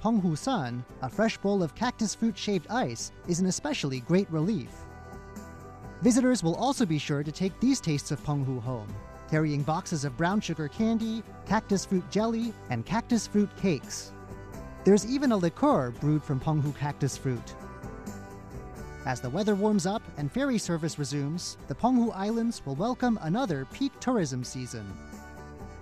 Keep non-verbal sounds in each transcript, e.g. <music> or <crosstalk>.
Penghu San, a fresh bowl of cactus fruit shaved ice, is an especially great relief. Visitors will also be sure to take these tastes of Penghu home, carrying boxes of brown sugar candy, cactus fruit jelly, and cactus fruit cakes. There's even a liqueur brewed from Penghu cactus fruit. As the weather warms up and ferry service resumes, the Penghu Islands will welcome another peak tourism season.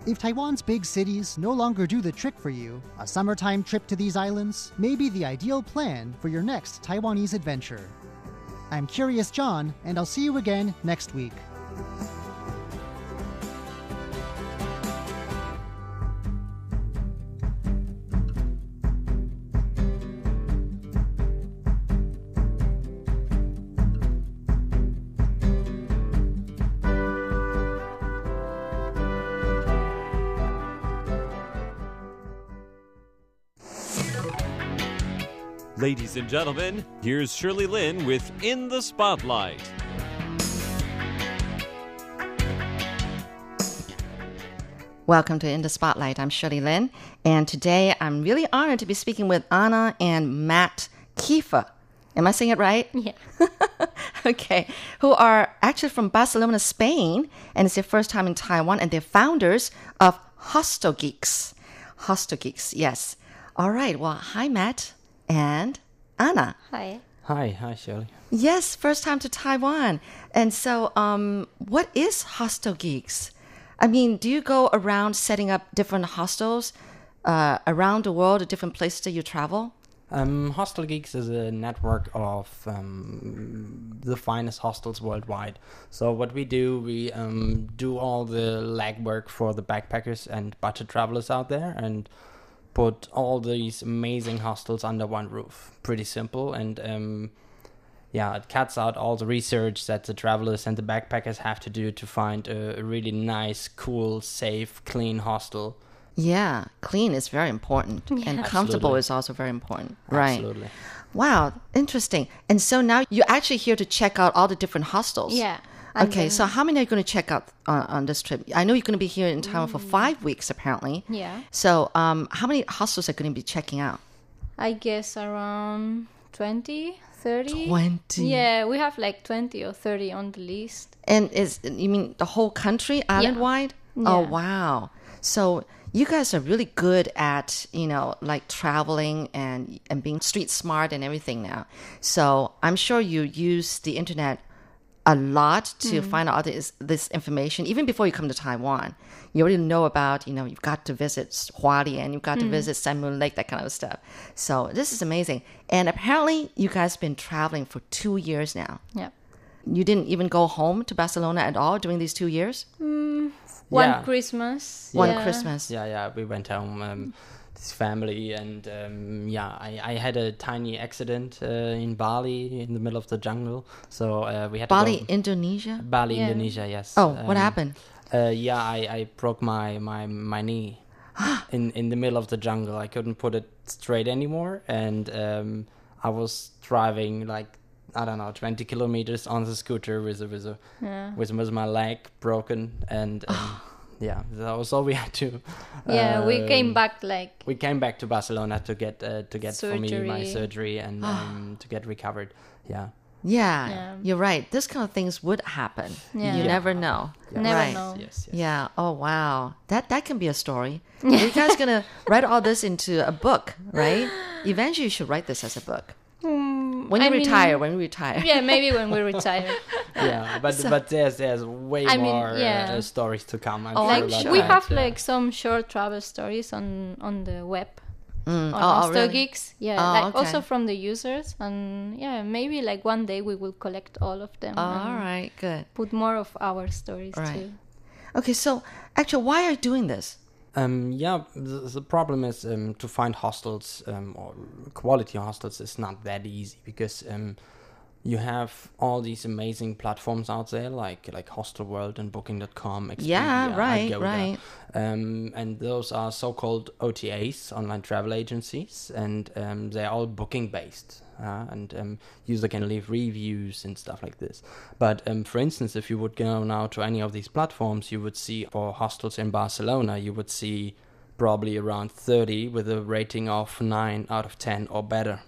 If Taiwan's big cities no longer do the trick for you, a summertime trip to these islands may be the ideal plan for your next Taiwanese adventure. I'm Curious John, and I'll see you again next week. Ladies and gentlemen, here's Shirley Lin with In the Spotlight. Welcome to In the Spotlight. I'm Shirley Lin, and today I'm really honored to be speaking with Anna and Matt Kiefer. Am I saying it right? Yeah. <laughs> okay. Who are actually from Barcelona, Spain, and it's their first time in Taiwan, and they're founders of Hostel Geeks. Hostel Geeks, yes. All right. Well, hi, Matt and Anna. Hi. Hi, hi, Shirley. Yes, first time to Taiwan. And so, um, what is Hostel Geeks? I mean, do you go around setting up different hostels uh, around the world, at different places that you travel? Um, Hostel Geeks is a network of um, the finest hostels worldwide. So what we do, we um, do all the legwork for the backpackers and budget travelers out there, and put all these amazing hostels under one roof. Pretty simple, and um, yeah, it cuts out all the research that the travelers and the backpackers have to do to find a, a really nice, cool, safe, clean hostel. Yeah, clean is very important, <laughs> and comfortable Absolutely. is also very important. Right. Absolutely. Wow, interesting. And so now you're actually here to check out all the different hostels. Yeah. Okay, so how many are you going to check out on, on this trip? I know you're going to be here in Taiwan for five weeks, apparently. Yeah. So, um, how many hostels are going to be checking out? I guess around 20, 30. 20. Yeah, we have like 20 or 30 on the list. And is you mean the whole country, island wide? Oh Yeah. wow! So you guys are really good at you know like traveling and and being street smart and everything now. So I'm sure you use the internet a lot to hmm. find out this this information even before you come to Taiwan. You already know about you know you've got to visit Hualien, you've got to hmm. visit Sun Moon Lake, that kind of stuff. So this is amazing. And apparently you guys have been traveling for two years now Yeah. you didn't even go home to Barcelona at all during these two years? Hmm. One Yeah. Christmas. One yeah. Christmas. Yeah, yeah, we went home, um, this family, and um, yeah, I, I had a tiny accident uh, in Bali in the middle of the jungle, so uh, we had Bali. Indonesia? Bali, Yeah. Indonesia, yes. Oh, what Um, happened? Uh, yeah, I, I broke my my my knee <gasps> in in the middle of the jungle. I couldn't put it straight anymore, and um, I was driving like I don't know, twenty kilometers on the scooter with a, with a, with, with my leg broken, and um, <laughs> yeah, that was all we had to. <laughs> Yeah, we came um, back like we came back to Barcelona to get uh, to get for me my Surgery. surgery and um, to get recovered. Yeah. Yeah, Yeah. you're right. This kind of things would happen. Yeah. You Yeah. never know. never right. know. Yes. yes. Yeah. Oh wow. That that can be a story. <laughs> Are you guys gonna write all this into a book, right? Eventually, you should write this as a book. When you I mean- retire, when you retire. Yeah, maybe when we <laughs> retire. yeah, but but there's there's way I mean, more yeah. uh, stories to come. I'm Oh, sure like we that, have yeah. like some short travel stories on on the web. Mm. On Oh, oh, really? Geeks, yeah, Oh, like okay. also from the users, and yeah, maybe like one day we will collect all of them Oh, all right. Good. put more of our stories Right. too. Okay. So, actually, why are you doing this? Um, yeah, the, the problem is um, to find hostels um, or quality hostels is not that easy because um, you have all these amazing platforms out there like like Hostel World and Booking.com. Expedia, Yeah, right, right. Um, and those are so-called OTAs, online travel agencies, and um, they're all booking based. Uh, and um, user can leave reviews and stuff like this. But um, for instance, if you would go now to any of these platforms, you would see for hostels in Barcelona, you would see probably around 30 with a rating of 9 out of 10 or better.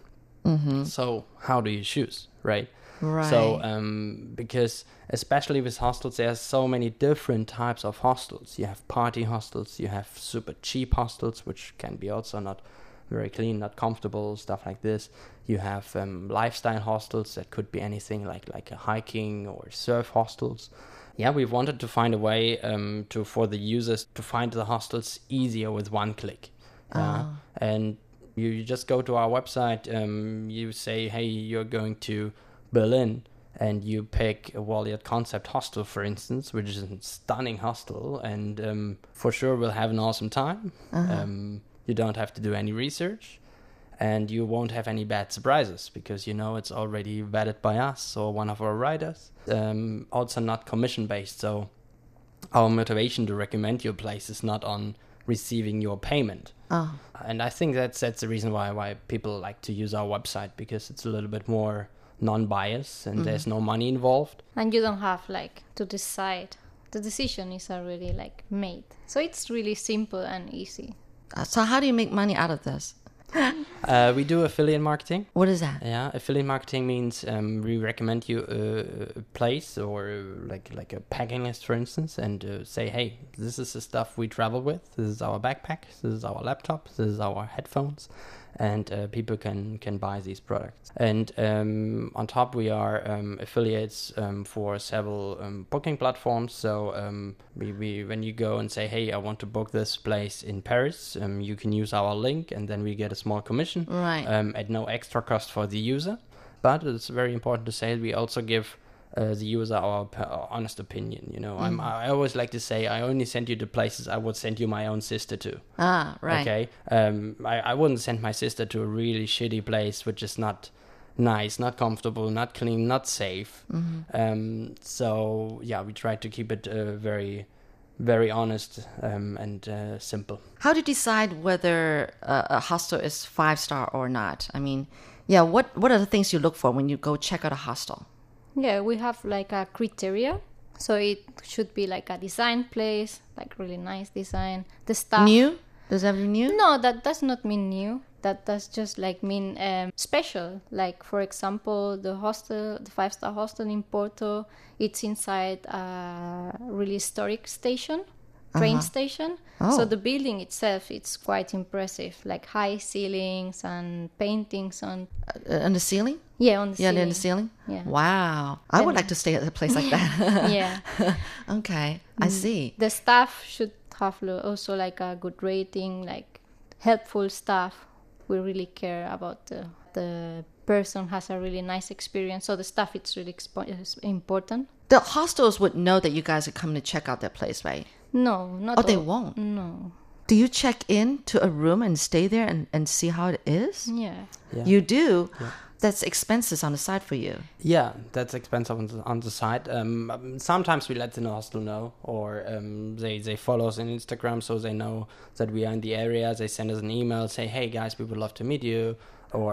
Mm-hmm. So, how do you choose, right? Right. So, um, because especially with hostels, there are so many different types of hostels. You have party hostels, you have super cheap hostels, which can be also not very clean, not comfortable, stuff like this. You have um, lifestyle hostels that could be anything like like a hiking or surf hostels. Yeah, we wanted to find a way um, to for the users to find the hostels easier with one click. Uh, and you, you just go to our website. Um, you say, hey, you're going to Berlin, and you pick a Wallyard Concept hostel, for instance, which is a stunning hostel, and um, for sure we'll have an awesome time. Um, you don't have to do any research, and you won't have any bad surprises because you know it's already vetted by us or one of our writers. Um, also, not commission based, so our motivation to recommend your place is not on receiving your payment. Oh. And I think that's that's the reason why why people like to use our website because it's a little bit more non-biased and there's no money involved. and you don't have like to decide the decision is already like made so it's really simple and easy Uh, So how do you make money out of this? Uh, we do affiliate marketing. What is that? Yeah, affiliate marketing means um, we recommend you a, a place or like like a packing list, for instance, and uh, say, hey, this is the stuff we travel with. This is our backpack. This is our laptop. This is our headphones, and uh, people can can buy these products. And um, on top, we are um, affiliates um, for several um, booking platforms. So um, we, we when you go and say, hey, I want to book this place in Paris, um, you can use our link, and then we get a small commission Right. um, at no extra cost for the user. But it's very important to say we also give uh, the user our, our honest opinion. You know, I'm, I always like to say I only send you to places I would send you my own sister to. Ah, right. Okay, um, I, I wouldn't send my sister to a really shitty place which is not nice, not comfortable, not clean, not safe. Um, so yeah, we try to keep it uh, very, very honest um, and uh, simple. How do you decide whether a, a hostel is five star or not? I mean, yeah, what what are the things you look for when you go check out a hostel? Yeah we have like a criteria. So it should be like a design place like really nice design. The staff New? Does that mean new? no that does not mean new. That does just like mean um, special. Like for example the hostel the five star hostel in porto it's inside a really historic station train uh-huh. station so Oh. the building itself it's quite impressive like high ceilings and paintings on Uh, uh on the ceiling? yeah on the Yeah, ceiling in the ceiling. Yeah. Wow. I would like to stay at a place like that. <laughs> yeah <laughs> okay, I mm. see. the staff should have also like a good rating like helpful staff we really care about the the person has a really nice experience so the staff it's really expo- important The hostels would know that you guys are coming to check out their place, right? No not Oh, they all- won't. no Do you check in to a room and stay there and, and see how it is? yeah Yeah. You do. Yeah. That's expenses on the side for you. Yeah, that's expensive on the, on the side. Um, um, sometimes we let the hostel know, or um, they they follow us on Instagram, so they know that we are in the area. They send us an email, say, "Hey guys, we would love to meet you." Or,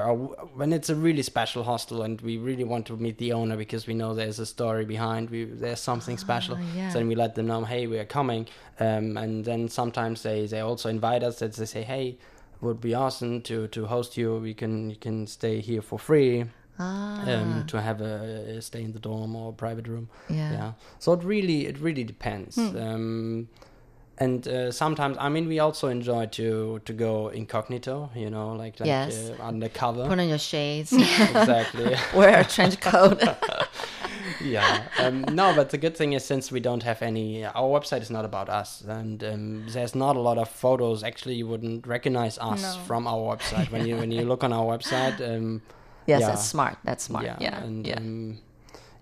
when it's a really special hostel and we really want to meet the owner because we know there's a story behind, we there's something special. yeah. So then we let them know, "Hey, we are coming." Um, and then sometimes they they also invite us. That they say, "Hey." Would be awesome to, to host you. We can you can stay here for free Ah, um, to have a, a stay in the dorm or private room. yeah. So it really it really depends. Um, and uh, sometimes I mean we also enjoy to to go incognito. You know, like like Yes. uh, undercover. Put on your shades, exactly. <laughs> wear a trench coat. <laughs> yeah. Um, no, but the good thing is since we don't have any, our website is not about us, and um, there's not a lot of photos. Actually, you wouldn't recognize us No. from our website when you when you look on our website. Um, yes, Yeah. that's smart. That's smart. Yeah, yeah. and um,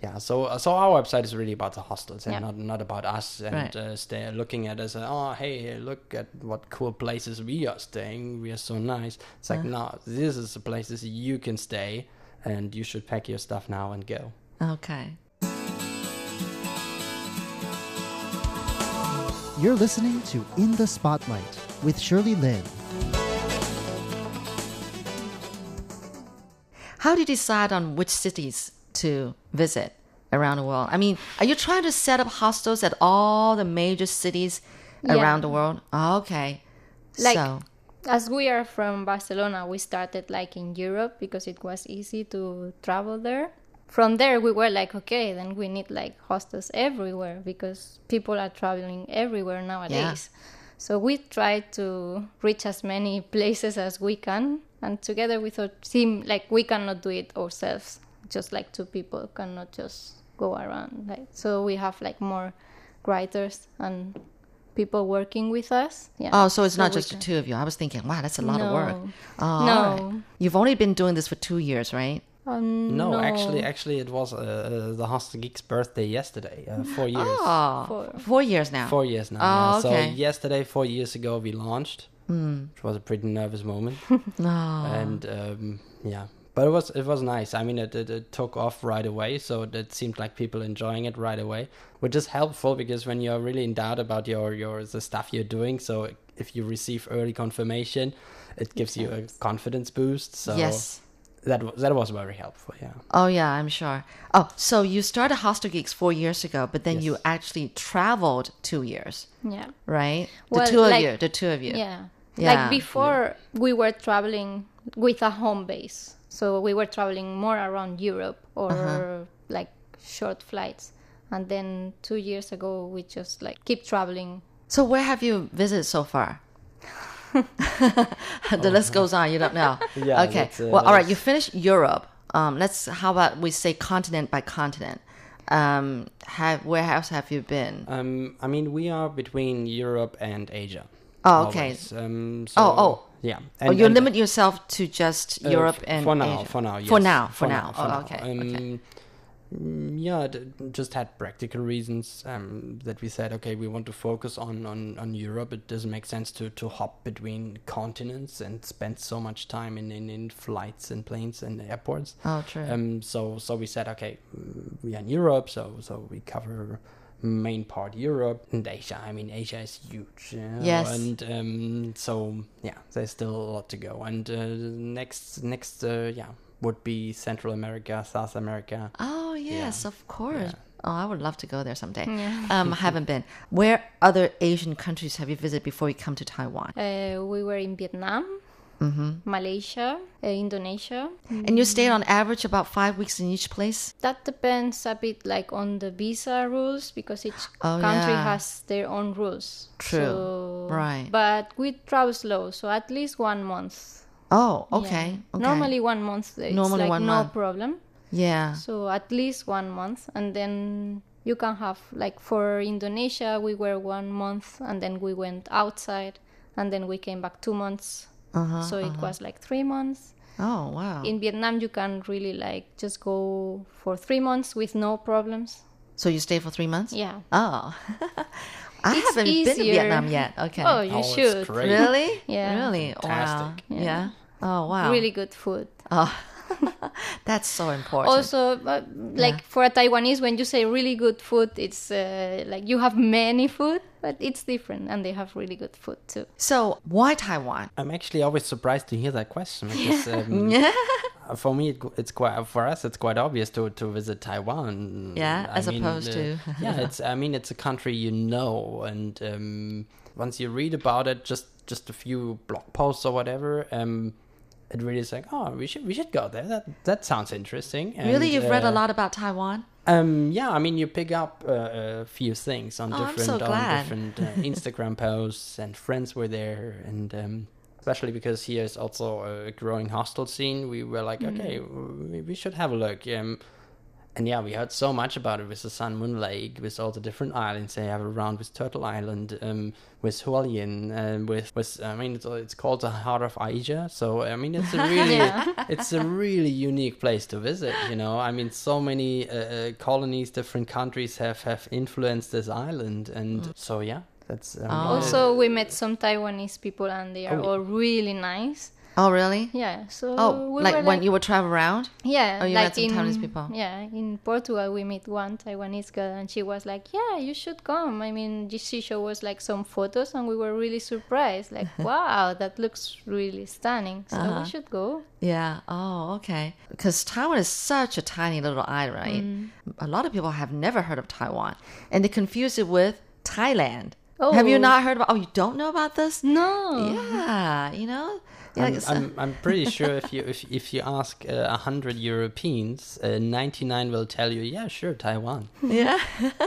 yeah. So so our website is really about the hostels and Yeah. not not about us and Right. uh, stay looking at us. Uh, oh, hey, look at what cool places we are staying. We are so nice. It's like no, this is the places you can stay, and you should pack your stuff now and go. okay. You're listening to In the Spotlight with Shirley Lin. How do you decide on which cities to visit around the world? I mean, are you trying to set up hostels at all the major cities Yeah. around the world? Oh, okay. Like- so, As we are from Barcelona, we started like in Europe because it was easy to travel there. From there, we were like, okay, then we need like hostels everywhere because people are traveling everywhere nowadays. So we tried to reach as many <laughs> places as we can, and together with our team, like we cannot do it ourselves. Just like two people cannot just go around. Like so, we have like more writers and people working with us. Yeah. oh, so it's not we just the two of you. I was thinking, wow, that's a lot of work. No. Oh, No. right. You've only been doing this for two years, right? Um, No, actually, actually, it was uh, uh, the Hostel Geek's birthday yesterday. Uh, four years. Oh, Four. four years now. Four years now. Oh, yeah. okay. So yesterday, four years ago, we launched, which was a pretty nervous moment. No. <laughs> and um, yeah, but it was it was nice. I mean, it, it, it took off right away, so it seemed like people enjoying it right away, which is helpful because when you're really in doubt about your your the stuff you're doing, so if you receive early confirmation, it gives you a confidence boost. So yes. that that was very helpful. Yeah. Oh yeah, I'm sure. Oh, so you started Hostel Geeks four years ago, but then you actually traveled two years, Yeah. right? The Well, two of you, the two of you. Yeah. Yeah. Like before, we were traveling with a home base. So we were traveling more around Europe or Uh-huh. like short flights. And then two years ago, we just like keep traveling. So where have you visited so far? <laughs> the list goes on. You don't know. <laughs> Yeah, Okay. uh, well, all right. You finished Europe. Um, let's. How about we say continent by continent? Um, have where else have you been? Um, I mean, we are between Europe and Asia. Oh, okay. always. Um, Oh, oh. Yeah. oh, you limit yourself to just Uh, Europe and for now, Asia. for now, For now, for, now. Oh, okay. Um, okay. mm, Yeah, just had practical reasons um, that we said, okay, we want to focus on, on, on Europe. It doesn't make sense to, to hop between continents and spend so much time in, in, in flights and planes and airports. Oh, true. Um, so so we said, okay, mm, we are in Europe, so so we cover main part Europe and Asia. I mean, Asia is huge. you know, Yes. And um, so yeah, there's still a lot to go. And uh, next next uh, yeah would be Central America, South America. Oh yes, Yeah. of course. Yeah. Oh, I would love to go there someday. <laughs> Um, I haven't been. Where other Asian countries have you visited before you come to Taiwan? Uh, we were in Vietnam, Mm-hmm. Malaysia, uh, Indonesia. And you stayed on average about five weeks in each place. That depends a bit like on the visa rules because each Oh, country yeah. has their own rules. True. So- Right. But we travel slow, so at least one month. Oh, Yeah. okay. okay. Normally one month. It's Normally like one no month. problem. yeah. So at least one month, and then you can have like for Indonesia, we were one month, and then we went outside, and then we came back two months. Uh-huh, so it was like three months. Oh, wow. In Vietnam, you can really like just go for three months with no problems. so you stay for three months? Yeah. Oh. <laughs> I It's haven't been to. Vietnam yet. Okay. Oh, you Oh, should. Really? Yeah. Really? Wow. Yeah. Yeah. Oh, wow. Really good food. Oh, <laughs> that's so important. Also, uh, like for a Taiwanese, when you say really good food, it's uh, like you have many food, but it's different, and they have really good food too. so, why Taiwan? I'm actually always surprised to hear that question because <laughs> um, for me it, it's quite for us it's quite obvious to to visit Taiwan. Yeah, I as mean, opposed uh, to- yeah, <laughs> it's I mean it's a country you know, and um, once you read about it, just just a few blog posts or whatever, um, it really is like oh we should we should go there. That that sounds interesting. really? You've read a uh, lot about Taiwan? um, yeah, I mean, you pick up uh, a few things on Oh, different so on different uh, <laughs> Instagram posts, and friends were there, and um, especially because here is also a growing hostel scene. We were like, Mm-hmm. okay, we, we should have a look. Um, and yeah, we heard so much about it with the Sun Moon Lake, with all the different islands they have around, with Turtle Island, um, with Hualien, and with with I mean, it's, it's called the Heart of Asia. So I mean, it's a <laughs> really it's a really unique place to visit. You know, I mean, so many uh, uh, colonies, different countries have have influenced this island, and so yeah, that's um, Oh. Also, we met some Taiwanese people, and they are Oh, all really nice. Oh, really? Yeah. So Oh, we like when you would travel around? Yeah, Oh, you like met some in Taiwanese people? yeah in Portugal we met one Taiwanese girl and she was like, "Yeah, you should come." I mean, she showed us like some photos and we were really surprised. Like, <laughs> wow, that looks really stunning. So Uh-huh. we should go. Yeah. Oh, okay. Because Taiwan is such a tiny little island, right? Mm. A lot of people have never heard of Taiwan, and they confuse it with Thailand. Oh. Have you Oh. not heard about? Oh, you don't know about this? No. Yeah, you know. Yeah, I'm, it's, I'm, I'm pretty sure if you if, if you ask uh, a hundred Europeans, uh, 99 will tell you, yeah, sure, Taiwan. <laughs> yeah.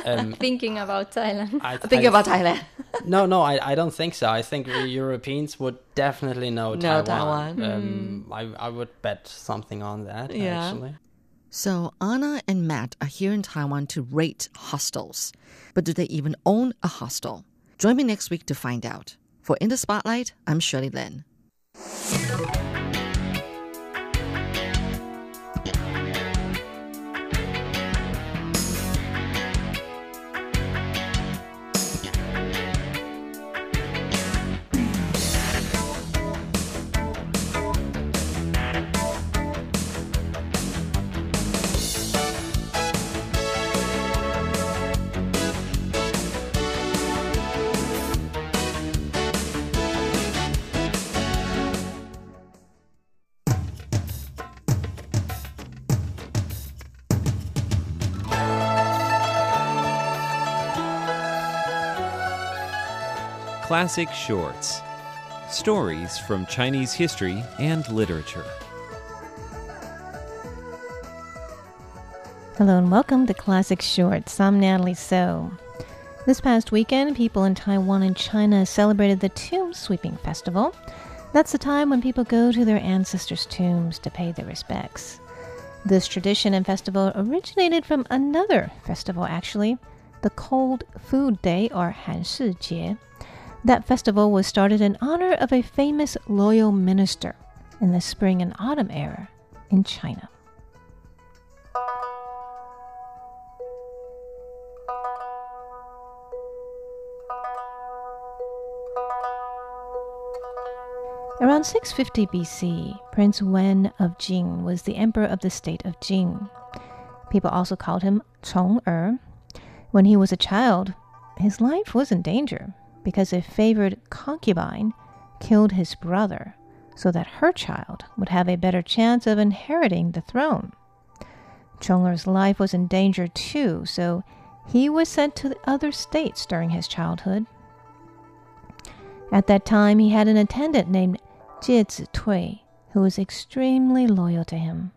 Um, <laughs> Thinking about Thailand. I, <laughs> Think I- about Thailand. No, no, I, I don't think so. I think Europeans would definitely know Know Taiwan. Taiwan. Um, I, I would bet something on that, Yeah. actually. So Anna and Matt are here in Taiwan to rate hostels. But do they even own a hostel? Join me next week to find out. For In the Spotlight, I'm Shirley Lin. Thank you. Classic Shorts Stories from Chinese history and literature. Hello and welcome to Classic Shorts. I'm Natalie So. This past weekend, people in Taiwan and China celebrated the Tomb Sweeping Festival. That's the time when people go to their ancestors' tombs to pay their respects. This tradition and festival originated from another festival, actually, the Cold Food Day or Han Shi Jie. That festival was started in honor of a famous loyal minister in the spring and autumn era in China. Around 650 BC, Prince Wen of Jing was the emperor of the state of Jing. People also called him Chong'er. When he was a child, his life was in danger because a favored concubine killed his brother so that her child would have a better chance of inheriting the throne. Chong'er's life was in danger too, so he was sent to the other states during his childhood. At that time, he had an attendant named Jie Zitui, who was extremely loyal to him.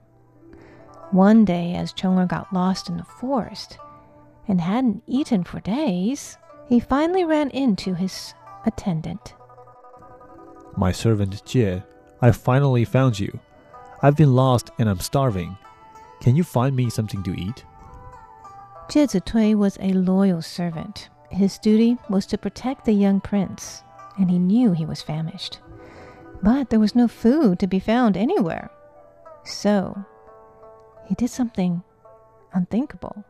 One day, as Chong'er got lost in the forest and hadn't eaten for days, he finally ran into his attendant. My servant Jie, I finally found you. I've been lost and I'm starving. Can you find me something to eat? Jie Zitui was a loyal servant. His duty was to protect the young prince, and he knew he was famished. But there was no food to be found anywhere. So, he did something unthinkable.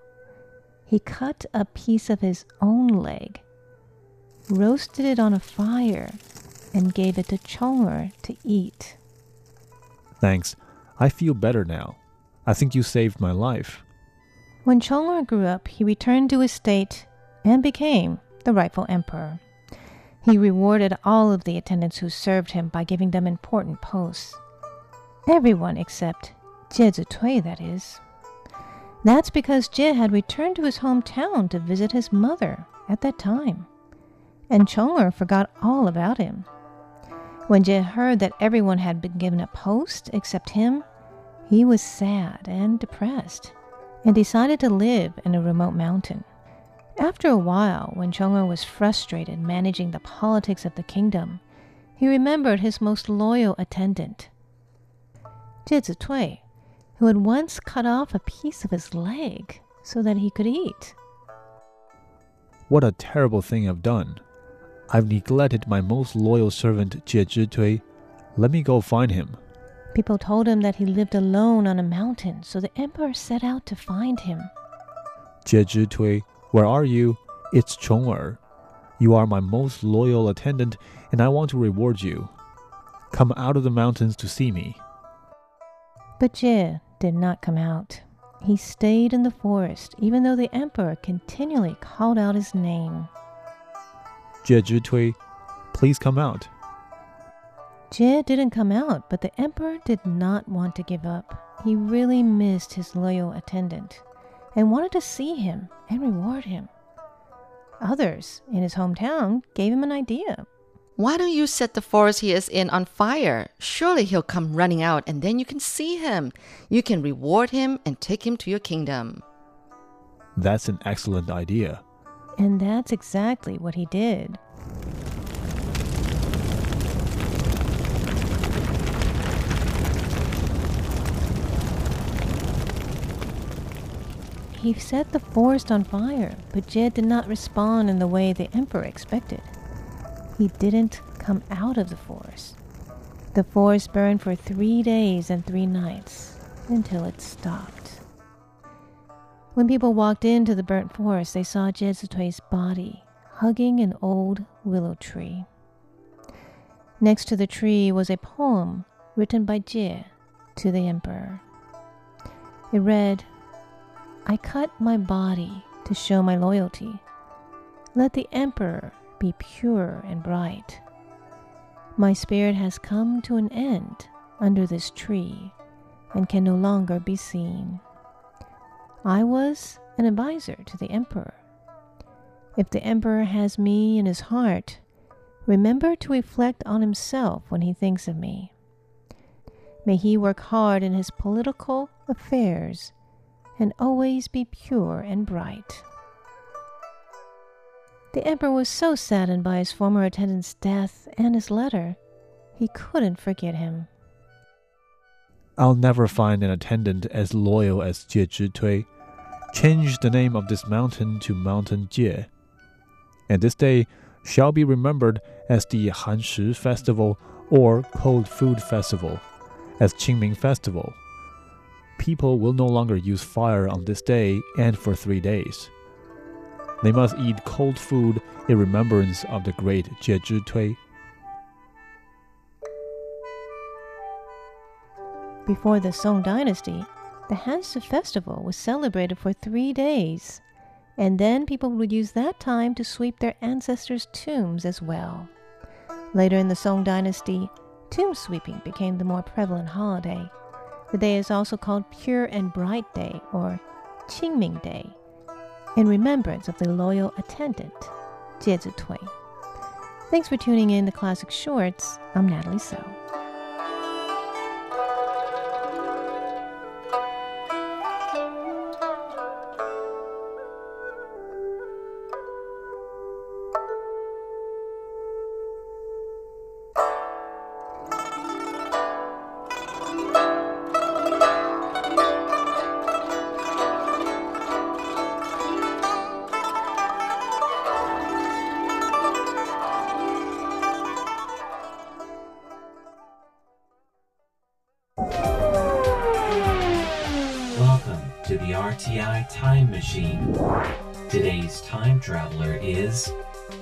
He cut a piece of his own leg, roasted it on a fire, and gave it to Chong'er to eat. Thanks. I feel better now. I think you saved my life. When Chong'er grew up, he returned to his state and became the rightful emperor. He rewarded all of the attendants who served him by giving them important posts. Everyone except Jie Zitui, that is. That's because Jie had returned to his hometown to visit his mother at that time, and Chong'er forgot all about him. When Jie heard that everyone had been given a post except him, he was sad and depressed and decided to live in a remote mountain. After a while, when Chong'er was frustrated managing the politics of the kingdom, he remembered his most loyal attendant, Jie Zitui, who had once cut off a piece of his leg so that he could eat. What a terrible thing I've done. I've neglected my most loyal servant Jie Zhitui. Let me go find him. People told him that he lived alone on a mountain, so the emperor set out to find him. Jie Zhitui, where are you? It's Chong Er. You are my most loyal attendant, and I want to reward you. Come out of the mountains to see me. But Jie did not come out. He stayed in the forest, even though the emperor continually called out his name. Jie Zhitui, please come out. Jie didn't come out, but the emperor did not want to give up. He really missed his loyal attendant and wanted to see him and reward him. Others in his hometown gave him an idea. Why don't you set the forest he is in on fire? Surely he'll come running out and then you can see him. You can reward him and take him to your kingdom. That's an excellent idea. And that's exactly what he did. He set the forest on fire, but Jie did not respond in the way the emperor expected. He didn't come out of the forest. The forest burned for three days and three nights until it stopped. When people walked into the burnt forest, they saw Jie body hugging an old willow tree. Next to the tree was a poem written by Jie to the emperor. It read, I cut my body to show my loyalty. Let the emperor be pure and bright. My spirit has come to an end under this tree and can no longer be seen. I was an adviser to the emperor. If the emperor has me in his heart, remember to reflect on himself when he thinks of me. May he work hard in his political affairs and always be pure and bright. The emperor was so saddened by his former attendant's death and his letter, he couldn't forget him. I'll never find an attendant as loyal as Jie Zhitui. Change the name of this mountain to Mountain Jie. And this day shall be remembered as the Han Shi Festival or Cold Food Festival, as Qingming Festival. People will no longer use fire on this day and for three days. They must eat cold food in remembrance of the great Jie Zhitui. Before the Song dynasty, the Hanshi festival was celebrated for three days, and then people would use that time to sweep their ancestors' tombs as well. Later in the Song dynasty, tomb sweeping became the more prevalent holiday. The day is also called Pure and Bright Day or Qingming Day, in remembrance of the loyal attendant, Jie Zitui. Thanks for tuning in to Classic Shorts. I'm Natalie So.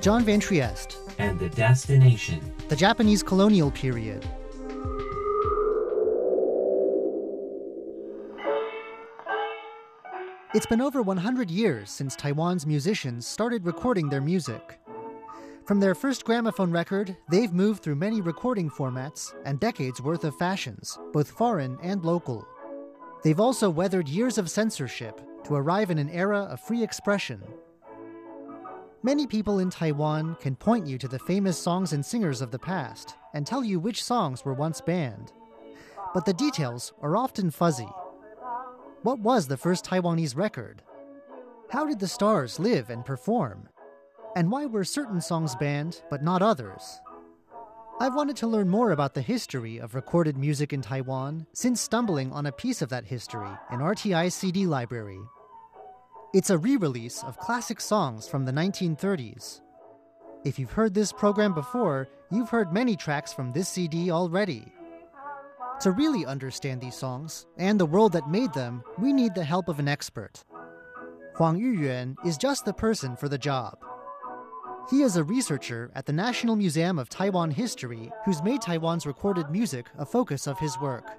John Van Trieste, and the destination. the Japanese colonial period. It's been over 100 years since Taiwan's musicians started recording their music. From their first gramophone record, they've moved through many recording formats and decades worth of fashions, both foreign and local. They've also weathered years of censorship to arrive in an era of free expression. Many people in Taiwan can point you to the famous songs and singers of the past and tell you which songs were once banned. But the details are often fuzzy. What was the first Taiwanese record? How did the stars live and perform? And why were certain songs banned but not others? I've wanted to learn more about the history of recorded music in Taiwan since stumbling on a piece of that history in RTI's CD library. It's a re release of classic songs from the 1930s. If you've heard this program before, you've heard many tracks from this CD already. To really understand these songs and the world that made them, we need the help of an expert. Huang Yuyuan is just the person for the job. He is a researcher at the National Museum of Taiwan History who's made Taiwan's recorded music a focus of his work.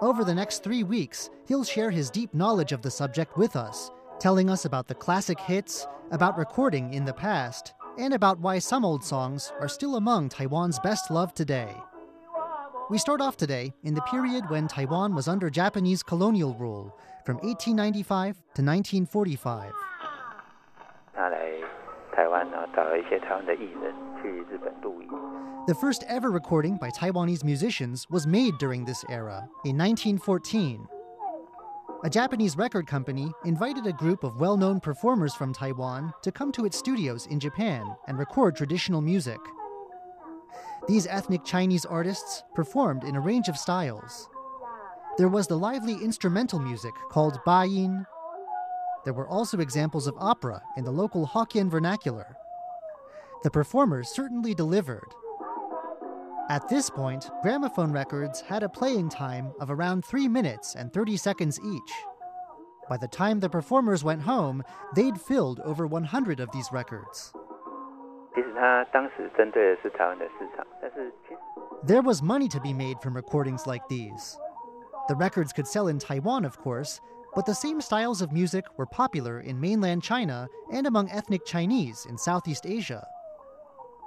Over the next three weeks, he'll share his deep knowledge of the subject with us, telling us about the classic hits, about recording in the past, and about why some old songs are still among Taiwan's best loved today. We start off today in the period when Taiwan was under Japanese colonial rule from 1895 to 1945. The first ever recording by Taiwanese musicians was made during this era in 1914. A Japanese record company invited a group of well known performers from Taiwan to come to its studios in Japan and record traditional music. These ethnic Chinese artists performed in a range of styles. There was the lively instrumental music called Bayin. There were also examples of opera in the local Hokkien vernacular. The performers certainly delivered. At this point, gramophone records had a playing time of around 3 minutes and 30 seconds each. By the time the performers went home, they'd filled over 100 of these records. There was money to be made from recordings like these. The records could sell in Taiwan, of course, but the same styles of music were popular in mainland China and among ethnic Chinese in Southeast Asia.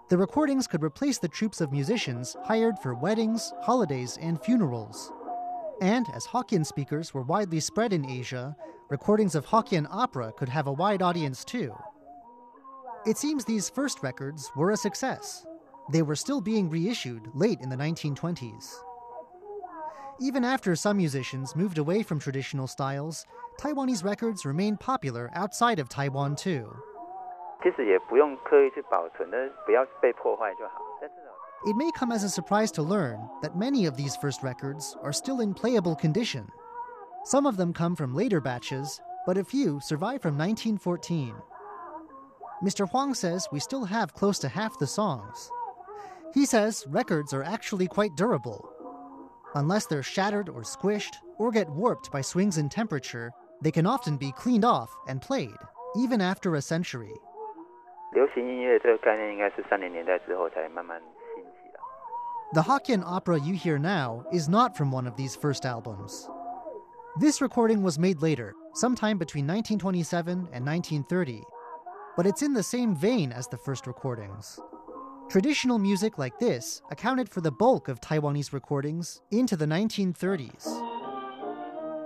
The recordings could replace the troupes of musicians hired for weddings, holidays, and funerals. And as Hokkien speakers were widely spread in Asia, recordings of Hokkien opera could have a wide audience too. It seems these first records were a success. They were still being reissued late in the 1920s. Even after some musicians moved away from traditional styles, Taiwanese records remained popular outside of Taiwan too. 其实也不用刻意去保存的，不要被破坏就好。但至少 It may come as a surprise to learn that many of these first records are still in playable condition. Some of them come from later batches, but a few survive from 1914. Mr. Huang says we still have close to half the songs. He says records are actually quite durable. Unless they're shattered or squished or get warped by swings in temperature, they can often be cleaned off and played, even after a century. 流行音乐这个概念应该是三零年代之后才慢慢兴起的。 The Hokkien opera you hear now is not from one of these first albums. This recording was made later, sometime between 1927 and 1930, but it's in the same vein as the first recordings. Traditional music like this accounted for the bulk of Taiwanese recordings into the 1930s.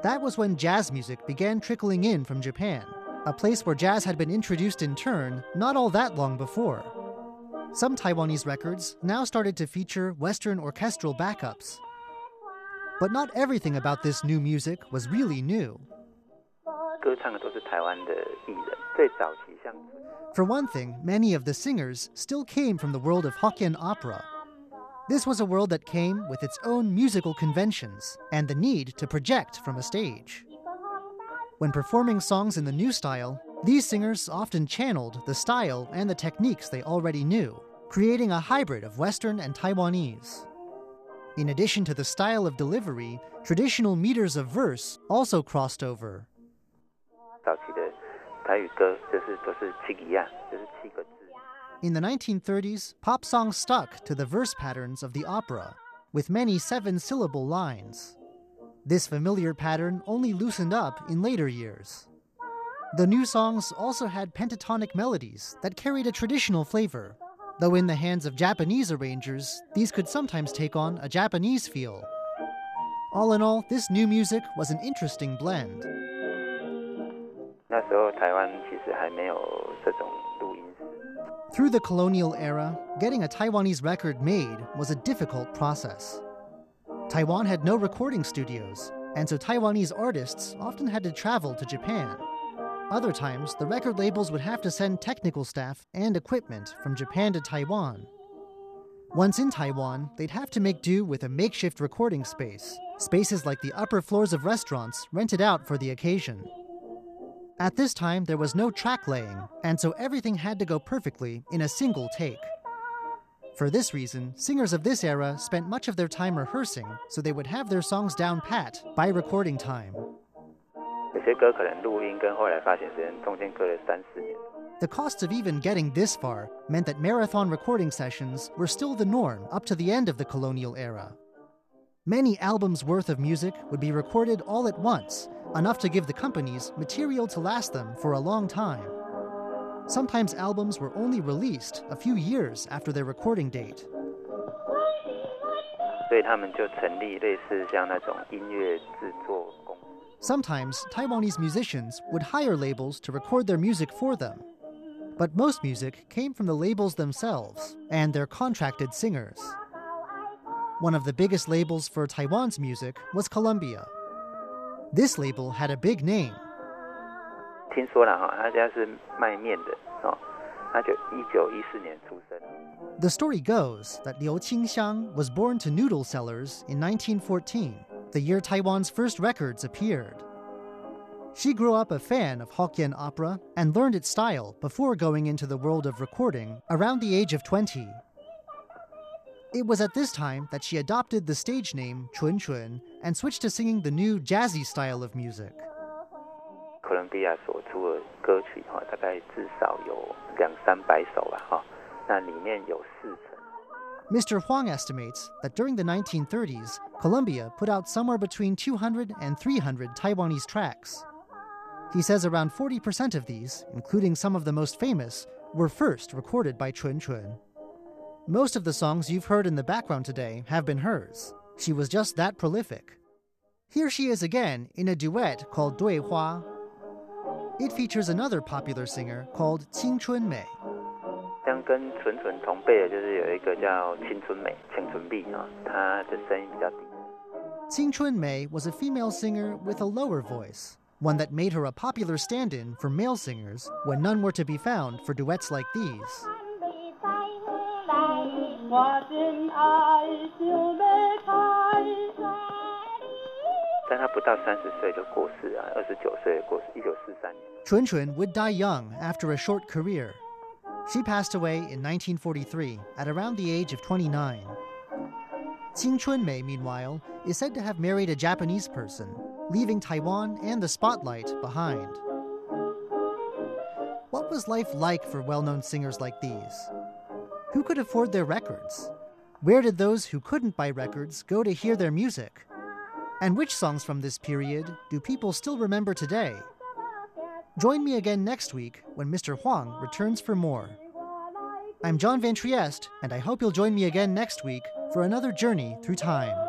That was when jazz music began trickling in from Japan, a place where jazz had been introduced in turn not all that long before. Some Taiwanese records now started to feature Western orchestral backups. But not everything about this new music was really new. For one thing, many of the singers still came from the world of Hokkien opera. This was a world that came with its own musical conventions and the need to project from a stage. When performing songs in the new style, these singers often channeled the style and the techniques they already knew, creating a hybrid of Western and Taiwanese. In addition to the style of delivery, traditional meters of verse also crossed over. In the 1930s, pop songs stuck to the verse patterns of the opera, with many seven syllable lines. This familiar pattern only loosened up in later years. The new songs also had pentatonic melodies that carried a traditional flavor, though in the hands of Japanese arrangers, these could sometimes take on a Japanese feel. All in all, this new music was an interesting blend. 那时候台湾其实还没有这种录音室。 Through the colonial era, getting a Taiwanese record made was a difficult process. Taiwan had no recording studios, and so Taiwanese artists often had to travel to Japan. Other times, the record labels would have to send technical staff and equipment from Japan to Taiwan. Once in Taiwan, they'd have to make do with a makeshift recording space, spaces like the upper floors of restaurants rented out for the occasion. At this time, there was no track laying, and so everything had to go perfectly in a single take. For this reason, singers of this era spent much of their time rehearsing so they would have their songs down pat by recording time. The costs of even getting this far meant that marathon recording sessions were still the norm up to the end of the colonial era. Many albums worth of music would be recorded all at once, enough to give the companies material to last them for a long time. Sometimes albums were only released a few years after their recording date. 所以他们就成立类似像那种音乐制作公司。 Sometimes Taiwanese musicians would hire labels to record their music for them. But most music came from the labels themselves and their contracted singers. One of the biggest labels for Taiwan's music was Columbia. This label had a big name. 听说了哈，他家是卖面的哦，他就一九一四年出生。 The story goes that Liu Qingxiang was born to noodle sellers in 1914, the year Taiwan's first records appeared. She grew up a fan of Hokkien opera and learned its style before going into the world of recording around the age of 20. It was at this time that she adopted the stage name Chun Chun and switched to singing the new jazzy style of music. 哥伦比亚所出的歌曲哈，大概至少有两三百首吧哈，那里面有四成。Mr. Huang estimates that during the 1930s, Columbia put out somewhere between 200 and 300 Taiwanese tracks. He says around 40% of these, including some of the most famous, were first recorded by Chun Chun. Most of the songs you've heard in the background today have been hers. She was just that prolific. Here she is again in a duet called Dui Hua It features another popular singer called Qing Chun Mei. 像跟纯纯同辈的，就是有一个叫青春美、青春碧啊，她的声音比较低。 Qing Chun Mei was a female singer with a lower voice, one that made her a popular stand in for male singers when none were to be found for duets like these. 但她不到三十岁就过世啊，二十九岁就过世，一九四三年。 Chun Chun would die young after a short career. She passed away in 1943 at around the age of 29. Qing Chun Mei, meanwhile, is said to have married a Japanese person, leaving Taiwan and the spotlight behind. What was life like for well known singers like these? Who could afford their records? Where did those who couldn't buy records go to hear their music? And which songs from this period do people still remember today? Join me again next week when Mr. Huang returns for more. I'm John Van Trieste, and I hope you'll join me again next week for another journey through time.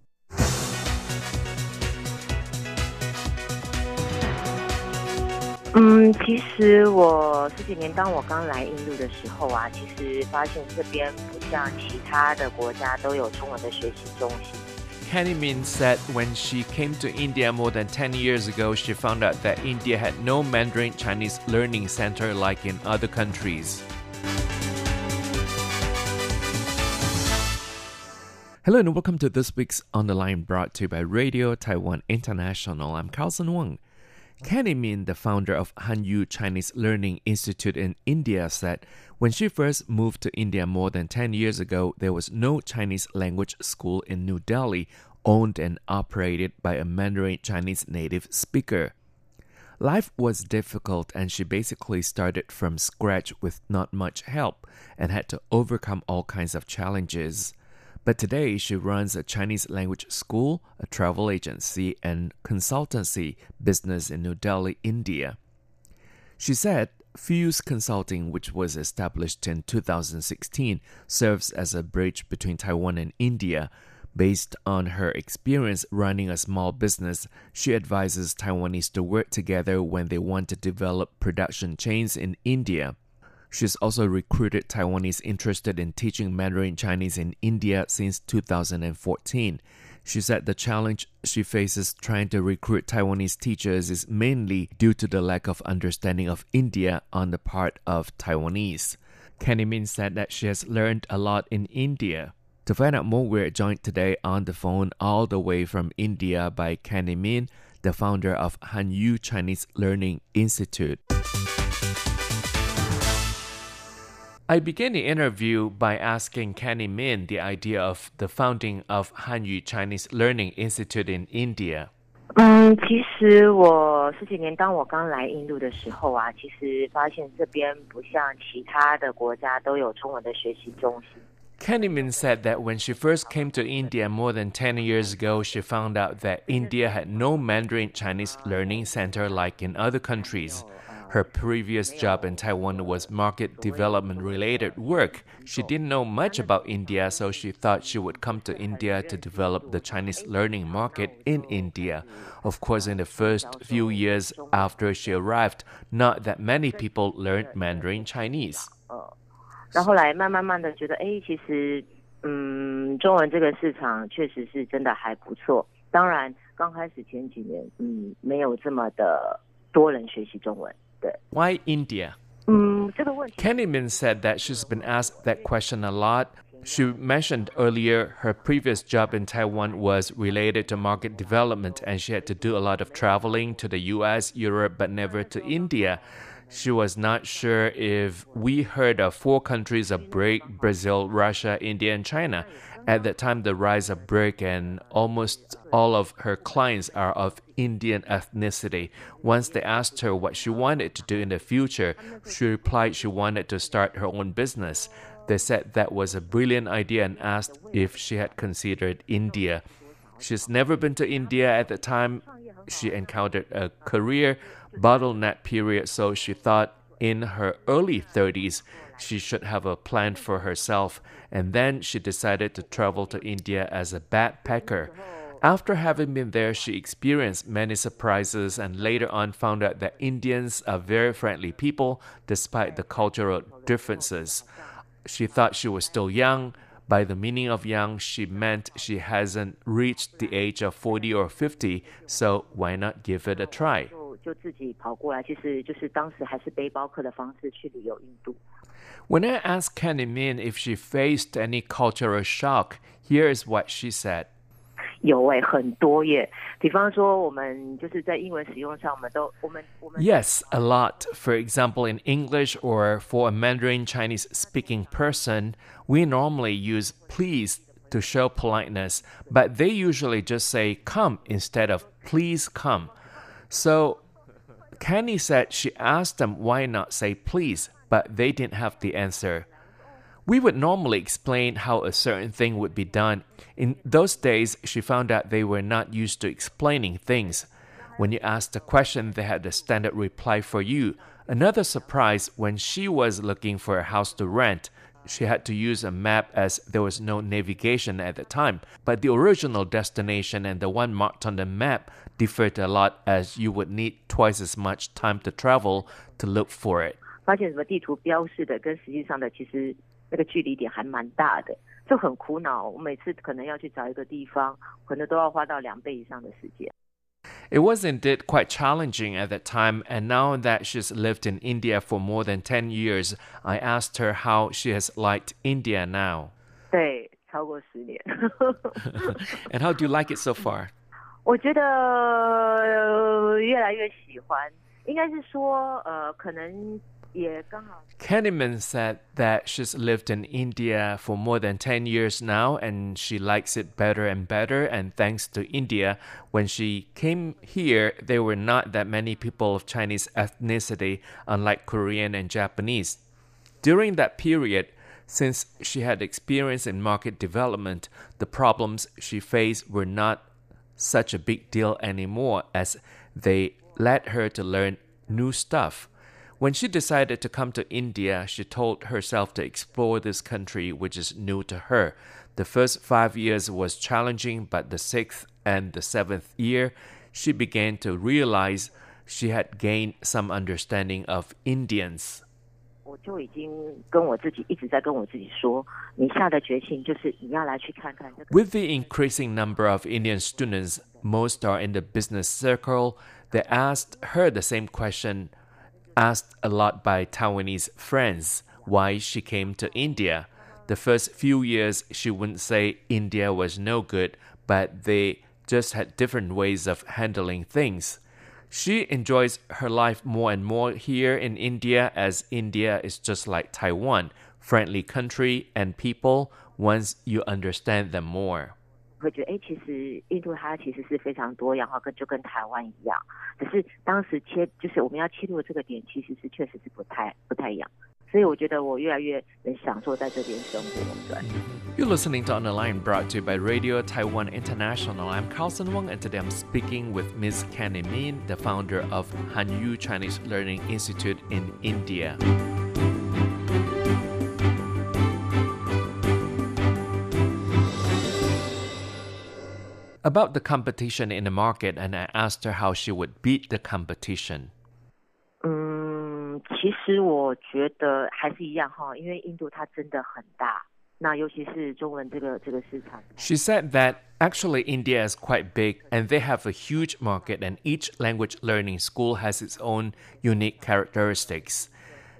嗯，其实我十几年当我刚来印度的时候啊，其实发现这边不像其他的国家都有中文的学习中心。 Kenny Min said when she came to India more than 10 years ago, she found out that India had no Mandarin Chinese learning center like in other countries. Hello and welcome to this week's On the Line brought to you by Radio Taiwan International. I'm Carlson Wang. Kenny Min, the founder of Hanyu Chinese Learning Institute in India, said when she first moved to India more than 10 years ago, there was no Chinese language school in New Delhi owned and operated by a Mandarin Chinese native speaker. Life was difficult, and she basically started from scratch with not much help and had to overcome all kinds of challenges. But today, she runs a Chinese language school, a travel agency, and consultancy business in New Delhi, India. She said Fuse Consulting, which was established in 2016, serves as a bridge between Taiwan and India. Based on her experience running a small business, she advises Taiwanese to work together when they want to develop production chains in India. She's also recruited Taiwanese interested in teaching Mandarin Chinese in India since 2014. She said the challenge she faces trying to recruit Taiwanese teachers is mainly due to the lack of understanding of India on the part of Taiwanese. Kenny Min said that she has learned a lot in India. To find out more, we're joined today on the phone all the way from India by Kenny Min, the founder of Hanyu Chinese Learning Institute. I began the interview by asking Kenny Min the idea of the founding of Hanyu Chinese Learning Institute in India. 嗯，其实我十几年，当我刚来印度的时候啊，其实发现这边不像其他的国家都有中文的学习中心。Kenny Min said that when she first came to India more than 10 years ago, she found out that India had no Mandarin Chinese learning center like in other countries. Her previous job in Taiwan was market development related work. She didn't know much about India, so she thought she would come to India to develop the Chinese learning market in India. Of course, in the first few years after she arrived, not that many people learned Mandarin Chinese. 然后来慢慢慢的觉得，哎，其实，嗯，中文这个市场确实是真的还不错。当然，刚开始前几年，嗯，没有这么的多人学习中文。 Why India? Mm, Kenny Min said that she's been asked that question a lot. She mentioned earlier her previous job in Taiwan was related to market development and she had to do a lot of traveling to the US, Europe, but never to India. She was not sure if we heard of four countries of BRIC Brazil, Russia, India, and China. At that time, the rise of BRIC and almost all of her clients are of Indian ethnicity. Once they asked her what she wanted to do in the future, she replied she wanted to start her own business. They said that was a brilliant idea and asked if she had considered India. She's never been to India at the time. She encountered a career bottleneck period, so she thought in her early 30s she should have a plan for herself, and then she decided to travel to India as a backpacker. After having been there, she experienced many surprises and later on found out that Indians are very friendly people despite the cultural differences. She thought she was still young. By the meaning of young, she meant she hasn't reached the age of 40 or 50, so why not give it a try? 就自己跑过来，其实就是当时还是背包客的方式去旅游印度。 When I asked Kenny Min if she faced any cultural shock, here is what she said. 有诶、欸，很多耶。比方说，我们就是在英文使用上，我们都我们我们。Yes, a lot. For example, in English or for a Mandarin Chinese speaking person, we normally use please to show politeness, but they usually just say come instead of please come. So Kenny said she asked them why not say please, But they didn't have the answer. We would normally explain how a certain thing would be done. In those days, she found out they were not used to explaining things. When you asked a question, they had a standard reply for you. Another surprise when she was looking for a house to rent, she had to use a map as there was no navigation at the time. But the original destination and the one marked on the map differed a lot as you would need twice as much time to travel to look for it. 发现什么地图标示的跟实际上的其实那个距离点还蛮大的，就很苦恼。我每次可能要去找一个地方，可能都要花到两倍以上的时间。It was indeed quite challenging at that time, and now that she's lived in India for more than 10 years, I asked her how she has liked India now. <laughs> 对，超过十年。and <laughs> how do you like it so far? <laughs> 我觉得、呃、越来越喜欢，应该是说，呃，可能 Kenny Min said that she's lived in India for more than 10 years now and she likes it better and better. And thanks to India, when she came here, there were not that many people of Chinese ethnicity, unlike Korean and Japanese. During that period, since she had experience in market development, the problems she faced were not such a big deal anymore as they led her to learn new stuff. When she decided to come to India, she told herself to explore this country, which is new to her. The first five years was challenging, but the sixth and the seventh year, she began to realize she had gained some understanding of Indians. With the increasing number of Indian students, most are in the business circle, they asked her the same question asked a lot by Taiwanese friends why she came to India. The first few years, she wouldn't say India was no good, but they just had different ways of handling things. She enjoys her life more and more here in India as India is just like Taiwan, friendly country and people once you understand them more. 会觉得，哎，其实印度它其实是非常多样化，跟就跟台湾一样。只是当时切，就是我们要切入的这个点，其实是确实是不太不太一样。所以我觉得我越来越能享受在这边生活。对。You're listening to On the Line, brought to you by Radio Taiwan International. I'm Carlson Wong, and today I'm speaking with Ms. Kenny Min, the founder of Hanyu Chinese Learning Institute in India. About the competition in the market, and I asked her how she would beat the competition. 嗯，其实我觉得还是一样哈，因为印度它真的很大。那尤其是中文这个这个市场。She said that actually India is quite big and they have a huge market and each language learning school has its own unique characteristics.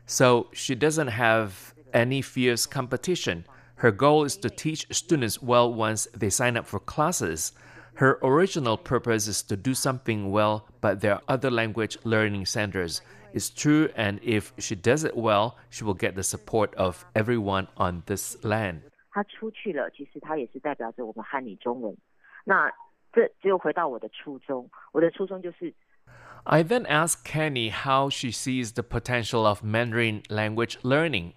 So she doesn't have any fierce competition. Her goal is to teach students well once they sign up for classes. Her original purpose is to do something well, but there are other language learning centers. It's true, and if she does it well, she will get the support of everyone on this land. 她出去了，其实她也是代表着我们汉语中文。那这就回到我的初衷，我的初衷就是。I then asked Kenny how she sees the potential of Mandarin language learning.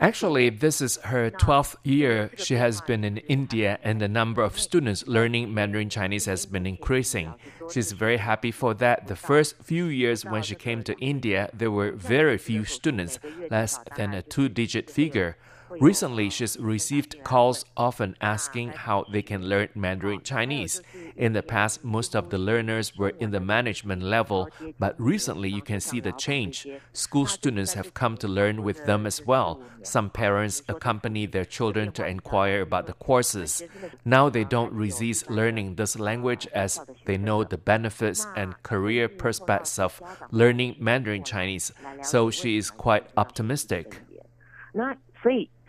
Actually, this is her 12th year she has been in India, and the number of students learning Mandarin Chinese has been increasing. She's very happy for that. The first few years when she came to India, there were very few students, less than a two digit figure. Recently, she's received calls often asking how they can learn Mandarin Chinese. In the past, most of the learners were in the management level, but recently you can see the change. School students have come to learn with them as well. Some parents accompany their children to inquire about the courses. Now they don't resist learning this language as they know the benefits and career prospects of learning Mandarin Chinese, so she is quite optimistic.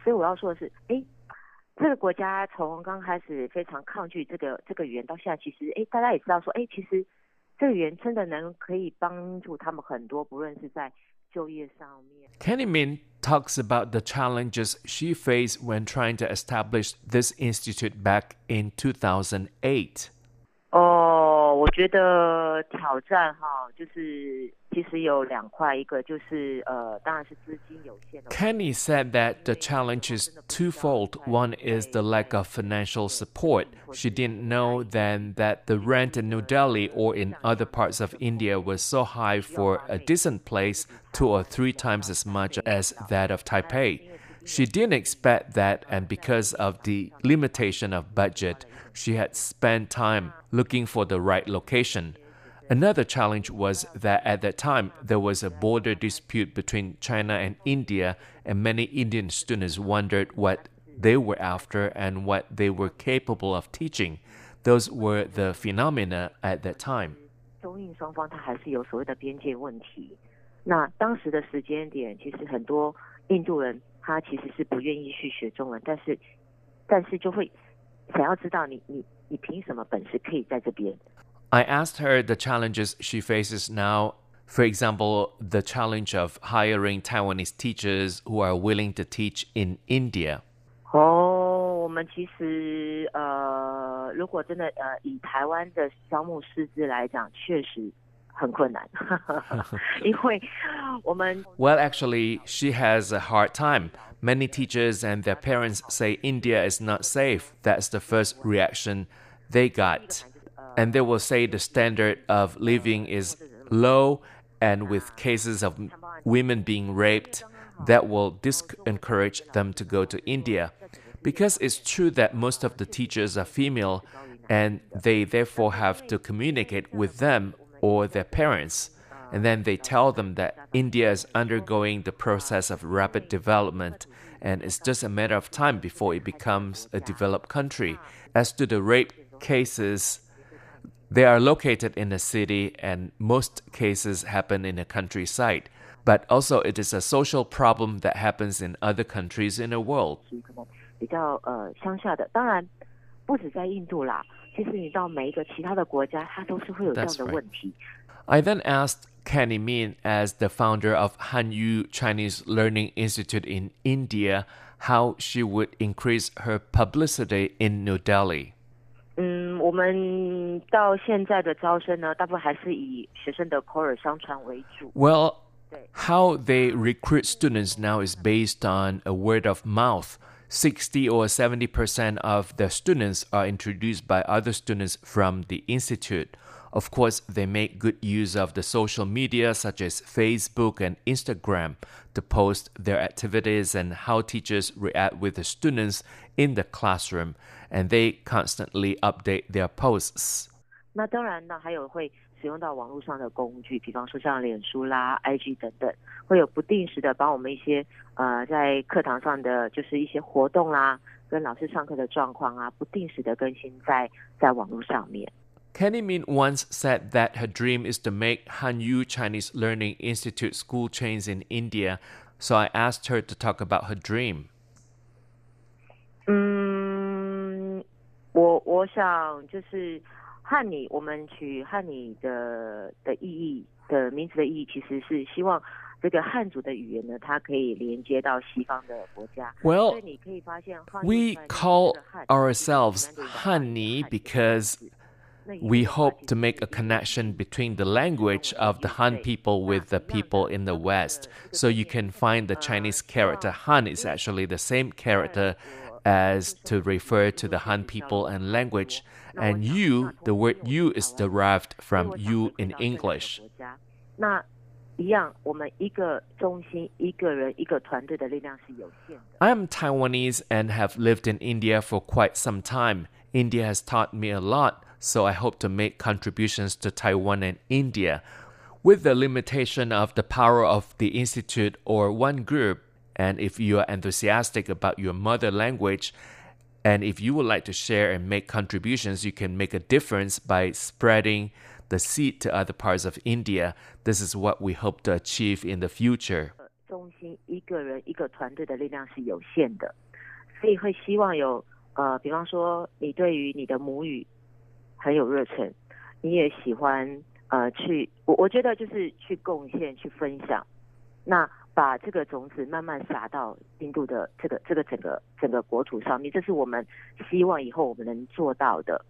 所以我要说的是，哎，这个国家从刚开始非常抗拒这个这个语言，到现在其实，哎，大家也知道说，哎，其实这个语言真的能可以帮助他们很多，不论是在就业上面。Kenny Min talks about the challenges she faced when trying to establish this institute back in 2008. 哦，我觉得挑战哈，就是 其实有两块，一个就是呃，当然是资金有限的。Kenny said that the challenge is twofold. One is the lack of financial support. She didn't know then that the rent in New Delhi or in other parts of India was so high for a decent place, two or three times as much as that of Taipei. She didn't expect that, and because of the limitation of budget, she had spent time looking for the right location. Another challenge was that at that time there was a border dispute between China and India, and many Indian students wondered what they were after and what they were capable of teaching. Those were the phenomena at that time. 中印双方它还是有所谓的边界问题。那当时的时间点，其实很多印度人他其实是不愿意去学中文，但是但是就会想要知道你你你凭什么本事可以在这边 ？I asked her the challenges she faces now. For example, the challenge of hiring Taiwanese teachers who are willing to teach in India. 哦，我们其实呃，如果真的呃，以台湾的招募师资来讲，确实很困难，因为我们 <laughs> Well, actually, she has a hard time. Many teachers and their parents say India is not safe. That's the first reaction they got. And they will say the standard of living is low, and with cases of women being raped, that will discourage them to go to India. Because it's true that most of the teachers are female, and they therefore have to communicate with them or their parents, and then they tell them that India is undergoing the process of rapid development and it's just a matter of time before it becomes a developed country. As to the rape cases, they are located in the city and most cases happen in the countryside. But also, it is a social problem that happens in other countries in the world. 比较呃乡下的，当然不止在印度啦，其实你到每一个其他的国家，它都是会有这样的问题。I then asked Kenny Min as the founder of Hanyu Chinese Learning Institute in India how she would increase her publicity in New Delhi. 嗯，我们到现在的招生呢，大部分还是以学生的口耳相传为主。 Well, how they recruit students now is based on a word of mouth. 60 or 70% of the students are introduced by other students from the institute. Of course, they make good use of the social media such as Facebook and Instagram to post their activities and how teachers react with the students in the classroom, and they constantly update their posts. 那当然呢，还有会使用到网络上的工具，比方说像脸书啦、IG 等等，会有不定时的把我们一些呃在课堂上的就是一些活动啦，跟老师上课的状况啊，不定时的更新在在网络上面。 Kenny Min once said that her dream is to make Hanyu Chinese Learning Institute school chains in India, so I asked her to talk about her dream. well we call ourselves Hanyu because we 有关 hope 系 to make a connection between the language of the Han people with the people in the West. So you can find the Chinese character Han is actually the same character as to refer to the Han people and language. And you, the word you is derived from you in English. 国家。那一样，我们一个中心、一个人、一个团队的力量是有限的。 I am Taiwanese and have lived in India for quite some time. India has taught me a lot, so I hope to make contributions to Taiwan and India. With the limitation of the power of the institute or one group, and if you are enthusiastic about your mother language, and if you would like to share and make contributions, you can make a difference by spreading the seed to other parts of India. This is what we hope to achieve in the future. 中心一个人一个团队的力量是有限的，所以会希望有呃，比方说你对于你的母语 很有热忱，你也喜欢呃去，我我觉得就是去贡献、去分享，那把这个种子慢慢撒到印度的这个这个整个整个国土上面，这是我们希望以后我们能做到的。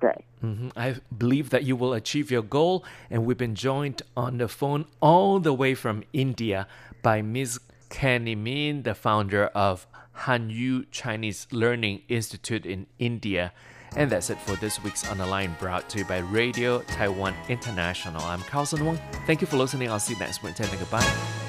对， hmm I believe that you will achieve your goal, and we've been joined on the phone all the way from India by Ms. Kenny Min, the founder of Hanyu Chinese Learning Institute in India. And that's it for this week's On the Line, brought to you by Radio Taiwan International. I'm Carlson Wong. Thank you for listening. I'll see you next week. Take. Goodbye.